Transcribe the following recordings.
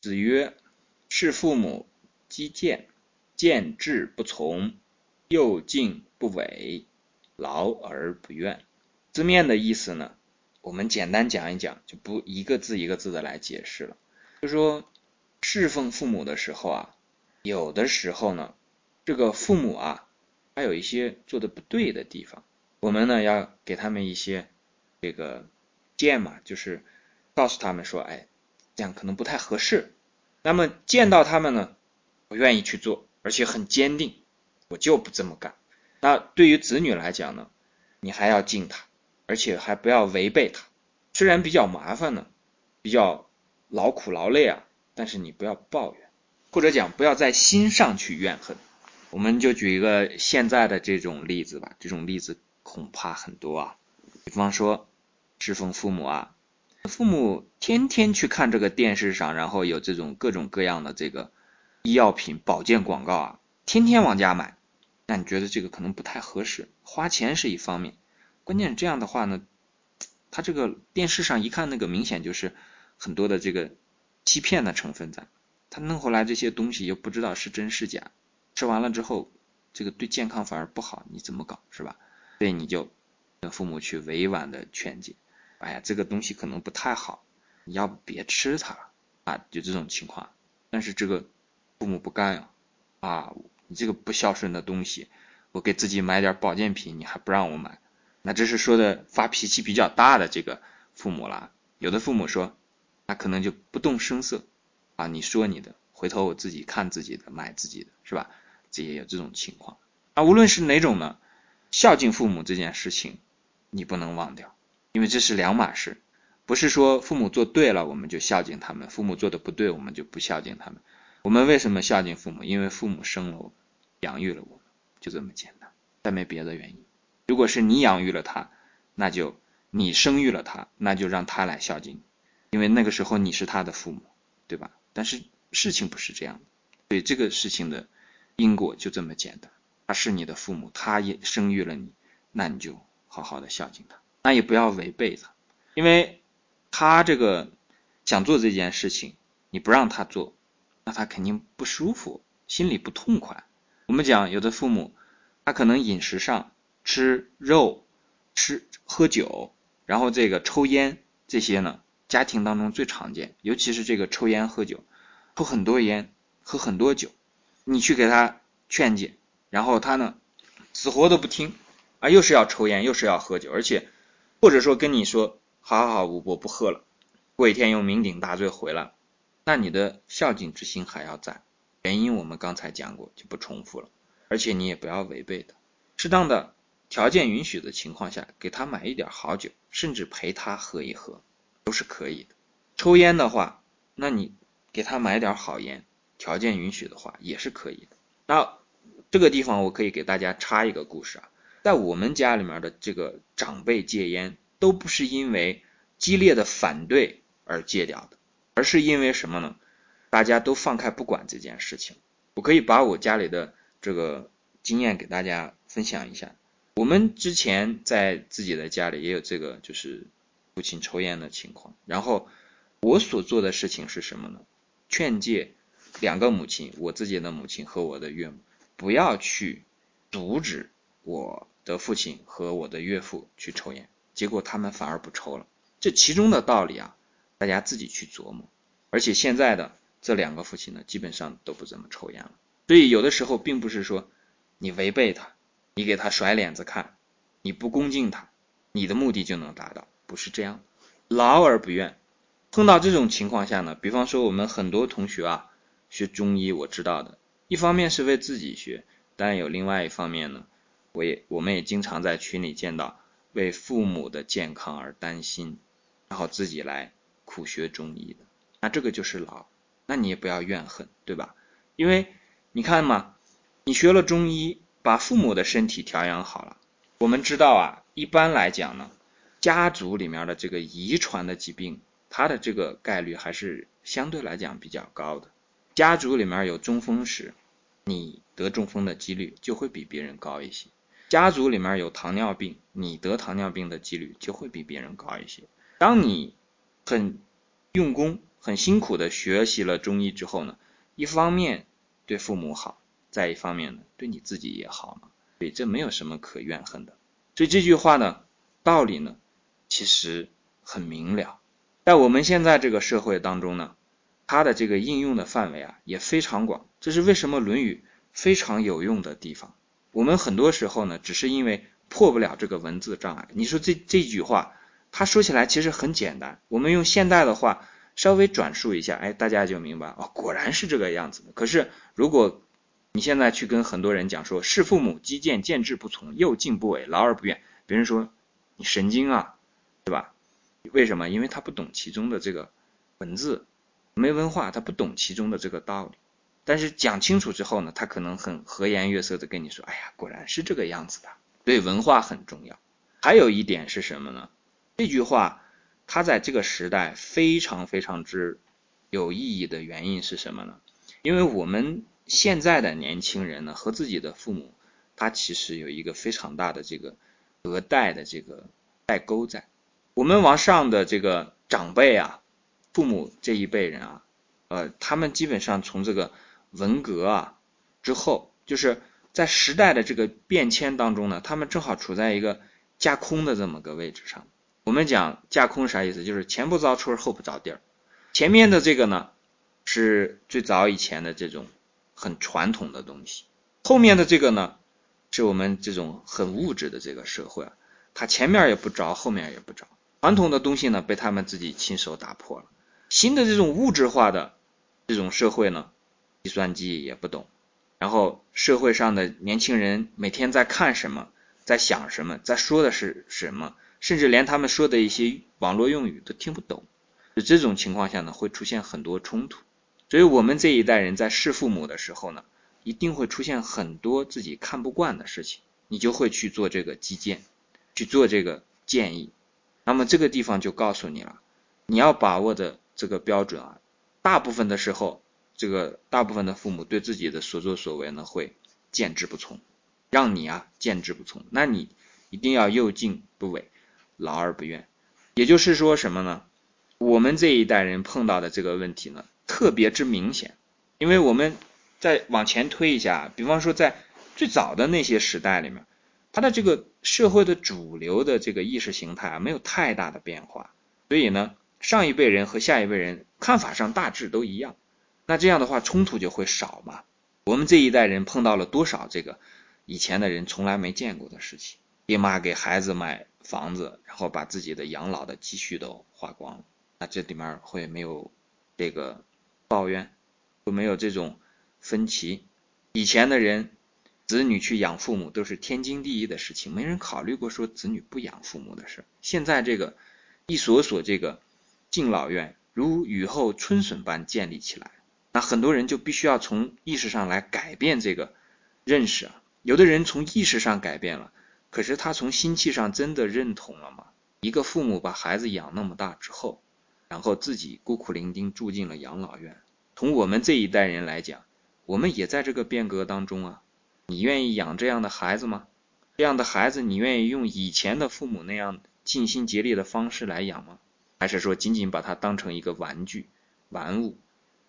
子曰：“事父母积谏，见志不从，又敬不违，劳而不怨。”字面的意思呢，我们简单讲一讲，就不一个字一个字的来解释了。就说侍奉父母的时候啊，有的时候呢，这个父母啊，还有一些做的不对的地方，我们呢要给他们一些这个建嘛，就是告诉他们说，哎，这样可能不太合适。那么见到他们呢，我愿意去做，而且很坚定，我就不这么干。那对于子女来讲呢，你还要敬他。而且还不要违背他，虽然比较麻烦呢，比较劳苦劳累啊，但是你不要抱怨，或者讲不要在心上去怨恨。我们就举一个现在的这种例子吧，这种例子恐怕很多啊。比方说，侍奉父母啊，父母天天去看这个电视上，然后有这种各种各样的这个医药品、保健广告啊，天天往家买，那你觉得这个可能不太合适？花钱是一方面。关键这样的话呢，他这个电视上一看，那个明显就是很多的这个欺骗的成分在，他弄回来这些东西又不知道是真是假，吃完了之后，这个对健康反而不好，你怎么搞是吧？所以你就跟父母去委婉的劝解，哎呀，这个东西可能不太好，你要不别吃它啊，就这种情况。但是这个父母不干呀，啊，你这个不孝顺的东西，我给自己买点保健品，你还不让我买。那这是说的发脾气比较大的这个父母了。有的父母说，那可能就不动声色啊，你说你的，回头我自己看自己的，买自己的，是吧？这也有这种情况。啊，无论是哪种呢，孝敬父母这件事情，你不能忘掉，因为这是两码事。不是说父母做对了我们就孝敬他们，父母做的不对我们就不孝敬他们。我们为什么孝敬父母？因为父母生了我，养育了我们，就这么简单，再没别的原因。如果是你养育了他，那就你生育了他，那就让他来孝敬你，因为那个时候你是他的父母，对吧？但是事情不是这样的，所以这个事情的因果就这么简单。他是你的父母，他也生育了你，那你就好好的孝敬他，那也不要违背他，因为他这个想做这件事情，你不让他做，那他肯定不舒服，心里不痛快。我们讲有的父母，他可能饮食上。吃肉、吃喝酒，然后这个抽烟这些呢，家庭当中最常见，尤其是这个抽烟喝酒，抽很多烟，喝很多酒，你去给他劝解，然后他呢死活都不听啊，又是要抽烟，又是要喝酒，而且或者说跟你说，好好好，我我不喝了，过一天又酩酊大醉回来，那你的孝敬之心还要在，原因我们刚才讲过，就不重复了，而且你也不要违背的，适当的。条件允许的情况下，给他买一点好酒，甚至陪他喝一喝，都是可以的。抽烟的话，那你给他买点好烟，条件允许的话也是可以的。那这个地方我可以给大家插一个故事啊，在我们家里面的这个长辈戒烟，都不是因为激烈的反对而戒掉的，而是因为什么呢？大家都放开不管这件事情。我可以把我家里的这个经验给大家分享一下。我们之前在自己的家里也有这个，就是父亲抽烟的情况。然后我所做的事情是什么呢？劝诫两个母亲，我自己的母亲和我的岳母，不要去阻止我的父亲和我的岳父去抽烟。结果他们反而不抽了。这其中的道理啊，大家自己去琢磨。而且现在的这两个父亲呢，基本上都不怎么抽烟了。所以有的时候并不是说你违背他。你给他甩脸子看，你不恭敬他，你的目的就能达到，不是这样。劳而不怨，碰到这种情况下呢，比方说我们很多同学啊，学中医，我知道的，一方面是为自己学，但有另外一方面呢，我也我们也经常在群里见到为父母的健康而担心，然后自己来苦学中医的，那这个就是老，那你也不要怨恨，对吧？因为你看嘛，你学了中医。把父母的身体调养好了，我们知道啊，一般来讲呢，家族里面的这个遗传的疾病，它的这个概率还是相对来讲比较高的。家族里面有中风史，你得中风的几率就会比别人高一些；家族里面有糖尿病，你得糖尿病的几率就会比别人高一些。当你很用功、很辛苦的学习了中医之后呢，一方面对父母好，再一方面呢对你自己也好嘛，所以这没有什么可怨恨的。所以这句话呢，道理呢其实很明了，在我们现在这个社会当中呢，它的这个应用的范围啊也非常广。这是为什么《论语》非常有用的地方。我们很多时候呢，只是因为破不了这个文字障碍。你说这这句话，他说起来其实很简单，我们用现代的话。稍微转述一下，哎，大家就明白哦，果然是这个样子的。可是，如果你现在去跟很多人讲说“事父母，积见见志不从，幼敬不违，劳而不怨”，别人说你神经啊，对吧？为什么？因为他不懂其中的这个文字，没文化，他不懂其中的这个道理。但是讲清楚之后呢，他可能很和颜悦色的跟你说：“哎呀，果然是这个样子的。”对，文化很重要。还有一点是什么呢？这句话。他在这个时代非常非常之有意义的原因是什么呢？因为我们现在的年轻人呢，和自己的父母，他其实有一个非常大的这个隔代的这个代沟在。我们往上的这个长辈啊，父母这一辈人啊，呃，他们基本上从这个文革啊之后，就是在时代的这个变迁当中呢，他们正好处在一个架空的这么个位置上。我们讲架空啥意思？就是前不着村后不着地儿。前面的这个呢，是最早以前的这种很传统的东西；后面的这个呢，是我们这种很物质的这个社会啊。它前面也不着，后面也不着。传统的东西呢，被他们自己亲手打破了。新的这种物质化的这种社会呢，计算机也不懂。然后社会上的年轻人每天在看什么，在想什么，在说的是什么？甚至连他们说的一些网络用语都听不懂，这种情况下呢，会出现很多冲突。所以，我们这一代人在侍父母的时候呢，一定会出现很多自己看不惯的事情，你就会去做这个基建，去做这个建议。那么这个地方就告诉你了，你要把握的这个标准啊，大部分的时候，这个大部分的父母对自己的所作所为呢，会见之不从，让你啊见之不从，那你一定要又敬不违。劳而不怨，也就是说什么呢？我们这一代人碰到的这个问题呢，特别之明显。因为我们再往前推一下，比方说在最早的那些时代里面，他的这个社会的主流的这个意识形态啊，没有太大的变化，所以呢，上一辈人和下一辈人看法上大致都一样。那这样的话，冲突就会少嘛。我们这一代人碰到了多少这个以前的人从来没见过的事情？爹妈给孩子买房子，然后把自己的养老的积蓄都花光了，那这里面会没有这个抱怨，会没有这种分歧。以前的人，子女去养父母都是天经地义的事情，没人考虑过说子女不养父母的事。现在这个一所所这个敬老院如雨后春笋般建立起来，那很多人就必须要从意识上来改变这个认识啊。有的人从意识上改变了。可是他从心气上真的认同了吗？一个父母把孩子养那么大之后，然后自己孤苦伶仃住进了养老院。从我们这一代人来讲，我们也在这个变革当中啊。你愿意养这样的孩子吗？这样的孩子，你愿意用以前的父母那样尽心竭力的方式来养吗？还是说仅仅把他当成一个玩具、玩物，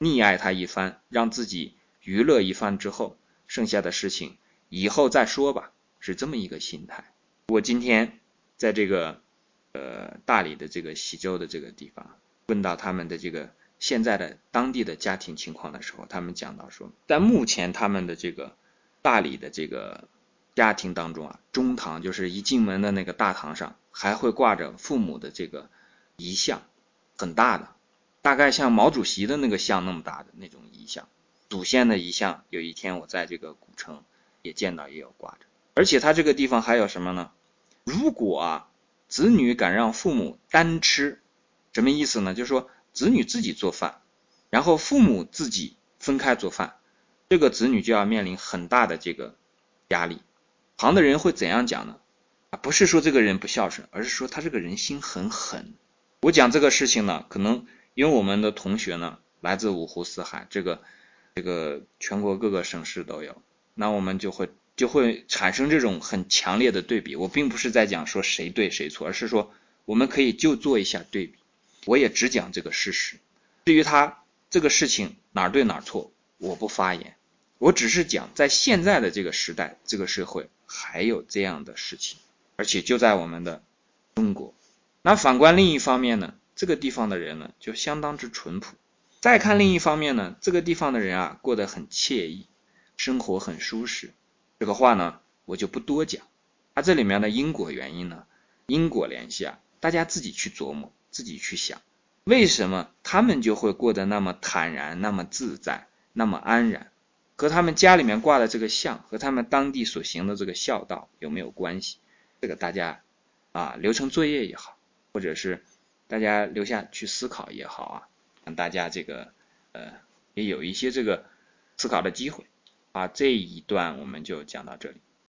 溺爱他一番，让自己娱乐一番之后，剩下的事情以后再说吧？是这么一个心态。我今天在这个呃大理的这个喜洲的这个地方，问到他们的这个现在的当地的家庭情况的时候，他们讲到说，在目前他们的这个大理的这个家庭当中啊，中堂就是一进门的那个大堂上，还会挂着父母的这个遗像，很大的，大概像毛主席的那个像那么大的那种遗像，祖先的遗像。有一天我在这个古城也见到，也有挂着。而且他这个地方还有什么呢？如果啊，子女敢让父母单吃，什么意思呢？就是说子女自己做饭，然后父母自己分开做饭，这个子女就要面临很大的这个压力。旁的人会怎样讲呢？啊，不是说这个人不孝顺，而是说他这个人心很狠。我讲这个事情呢，可能因为我们的同学呢来自五湖四海，这个这个全国各个省市都有，那我们就会。就会产生这种很强烈的对比。我并不是在讲说谁对谁错，而是说我们可以就做一下对比。我也只讲这个事实。至于他这个事情哪儿对哪儿错，我不发言。我只是讲，在现在的这个时代、这个社会，还有这样的事情，而且就在我们的中国。那反观另一方面呢，这个地方的人呢，就相当之淳朴。再看另一方面呢，这个地方的人啊，过得很惬意，生活很舒适。这个话呢，我就不多讲。它这里面的因果原因呢，因果联系啊，大家自己去琢磨，自己去想，为什么他们就会过得那么坦然、那么自在、那么安然？和他们家里面挂的这个像，和他们当地所行的这个孝道有没有关系？这个大家啊留成作业也好，或者是大家留下去思考也好啊，让大家这个呃也有一些这个思考的机会啊。这一段我们就讲到这里。